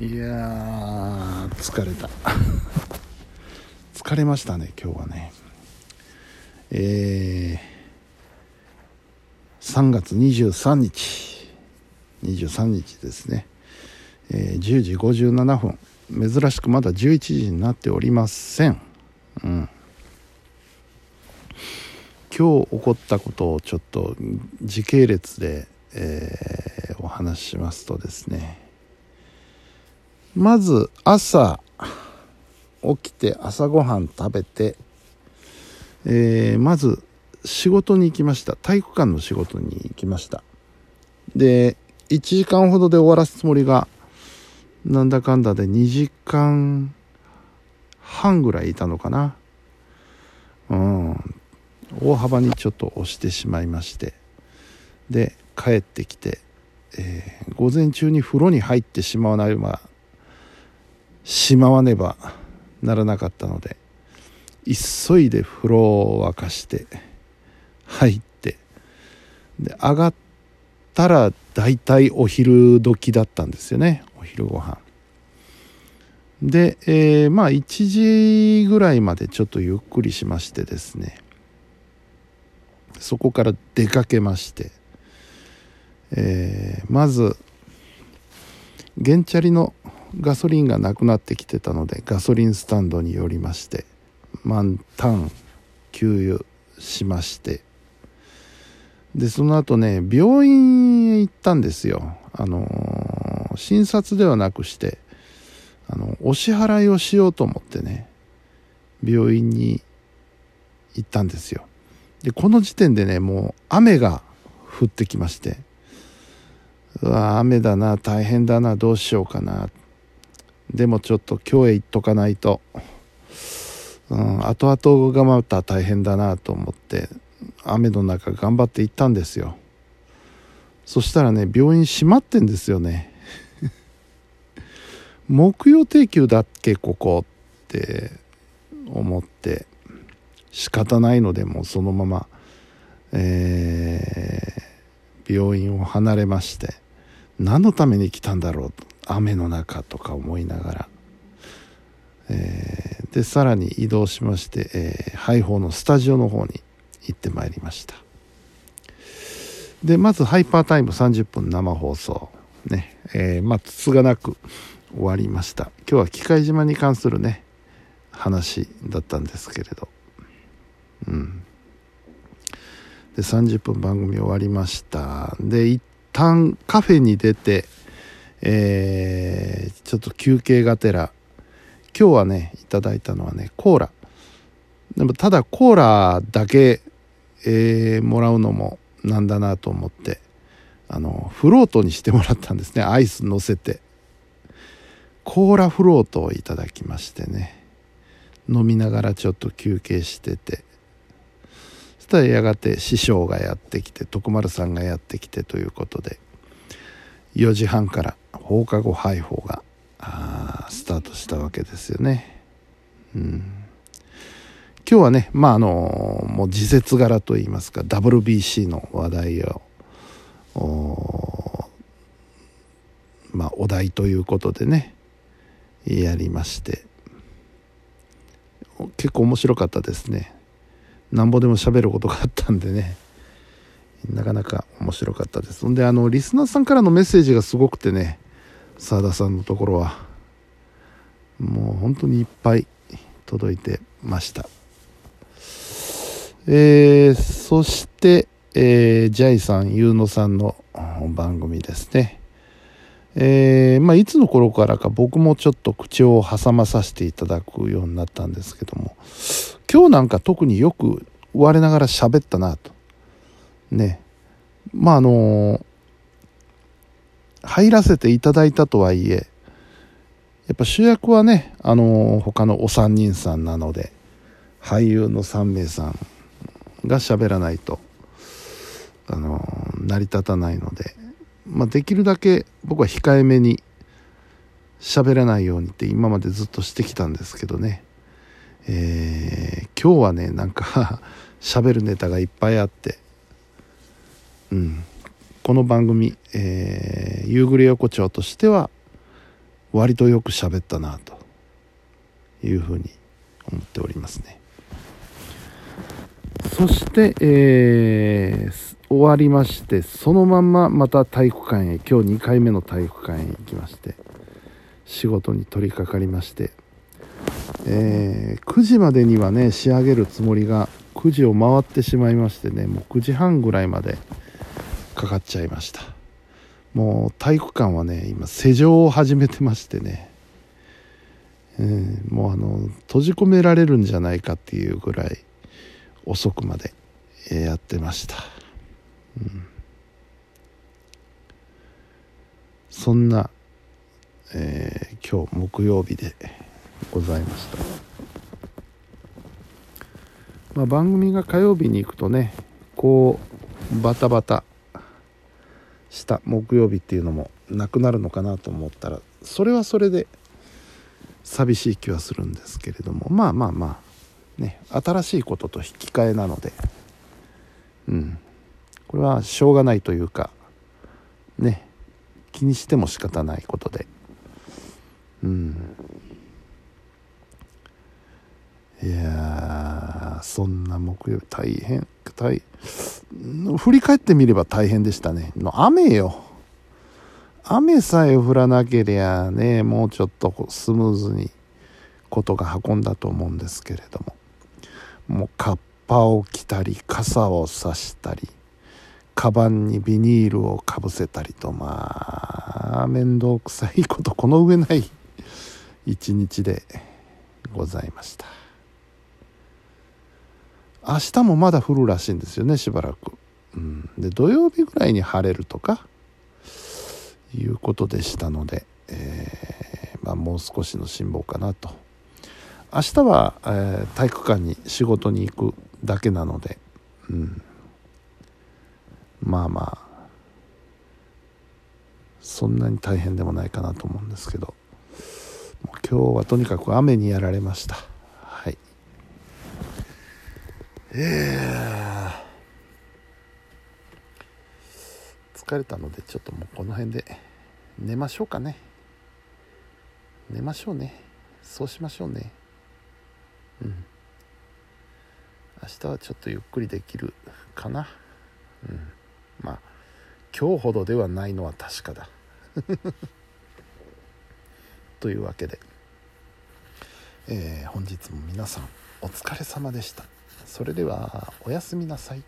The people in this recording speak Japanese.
いや疲れた。疲れましたね今日はね。えー、3月23日。23日ですね、えー、10時57分。珍しくまだ11時になっておりません。うん。今日起こったことをちょっと時系列で、えー、お話ししますとですね。まず朝起きて朝ごはん食べて、えー、まず仕事に行きました。体育館の仕事に行きました。で1時間ほどで終わらすつもりがなんだかんだで2時間半ぐらいいたのかな。うん。大幅にちょっと押してしまいまして。で帰ってきて、えー、午前中に風呂に入ってしまわないましまわねばならなかったので急いで風呂を沸かして入ってで上がったら大体お昼時だったんですよね。お昼ご飯。で、えー、まあ1時ぐらいまでちょっとゆっくりしましてですね。そこから出かけまして、えー、まず原チャリのガソリンがなくなってきてたのでガソリンスタンドに寄りまして満タン給油しましてでその後ね病院へ行ったんですよ。あのー、診察ではなくしてあのお支払いをしようと思ってね病院に行ったんですよ。でこの時点でねもう雨が降ってきましてうわ雨だな大変だなどうしようかなでもちょっと今日へ行っとかないと、うん、後々がまた大変だなと思って雨の中頑張って行ったんですよ。そしたらね病院閉まってんですよね。木曜定休だっけここって思って仕方ないのでもうそのまま、えー、病院を離れまして何のために来たんだろうと。雨の中とか思いながら、えー、でさらに移動しまして、えー、ハイホーのスタジオの方に行ってまいりました。でまずハイパータイム30分生放送。ね。えー、まあつがなく終わりました。今日は機械島に関するね話だったんですけれど。うん。で30分番組終わりました。で一旦カフェに出てえー、ちょっと休憩がてら。今日はねいただいたのはねコーラ。でもただコーラだけ、えー、もらうのもなんだなと思ってあのフロートにしてもらったんですね。アイス乗せて。コーラフロートをいただきましてね。飲みながらちょっと休憩してて。そしたらやがて師匠がやってきて徳丸さんがやってきてということで4時半から放課後配報がスタートしたわけですよね。うん、今日はね、まああのもう時節柄といいますか WBC の話題をまあお題ということでねやりまして結構面白かったですね。なんぼでも喋ることがあったんでね。なかなか面白かったです。んで、あの、リスナーさんからのメッセージがすごくてね、澤田さんのところは、もう本当にいっぱい届いてました。えー、そして、えー、ジャイさん、ユーノさんの番組ですね。えー、まあ、いつの頃からか僕もちょっと口を挟まさせていただくようになったんですけども、今日なんか特によく我ながら喋ったなと。ねまああの入らせていただいたとはいえやっぱ主役はねあの他のお三人さんなので俳優の3名さんが喋らないとあの成り立たないので、まあ、できるだけ僕は控えめに喋らないようにって今までずっとしてきたんですけどね、えー、今日はねなんか 喋るネタがいっぱいあってうん、この番組、えー、夕暮れ横丁としては割とよく喋ったなというふうに思っておりますね。そして、えー、終わりましてそのまんままた体育館へ今日2回目の体育館へ行きまして仕事に取り掛かりまして、えー、9時までにはね仕上げるつもりが9時を回ってしまいましてねもう9時半ぐらいまでかかっちゃいました。もう体育館はね今施錠を始めてましてね、えー、もうあの閉じ込められるんじゃないかっていうぐらい遅くまでやってました、うん、そんな、えー、今日木曜日でございました。まあ、番組が火曜日に行くとねこうバタバタした木曜日っていうのもなくなるのかなと思ったらそれはそれで寂しい気はするんですけれどもまあまあまあね新しいことと引き換えなのでうん。これはしょうがないというかね気にしても仕方ないことで。うん。いやそんな木曜日大変。大振り返ってみれば大変でしたね。の雨よ。雨さえ降らなけりゃねもうちょっとスムーズにことが運んだと思うんですけれども。もうカッパを着たり傘を差したりカバンにビニールをかぶせたりとまあ面倒くさいことこの上ない一日でございました。明日もまだ降るらしいんですよねしばらく、うん、で土曜日ぐらいに晴れるとかいうことでしたので、えー、まあ、もう少しの辛抱かなと。明日は、えー、体育館に仕事に行くだけなので、うん、まあまあそんなに大変でもないかなと思うんですけど今日はとにかく雨にやられました。えー、疲れたのでちょっともうこの辺で寝ましょうかね。寝ましょうね。そうしましょうね。うん。明日はちょっとゆっくりできるかな。うん。まあ今日ほどではないのは確かだ。というわけで、えー、本日も皆さんお疲れ様でした。それではおやすみなさい。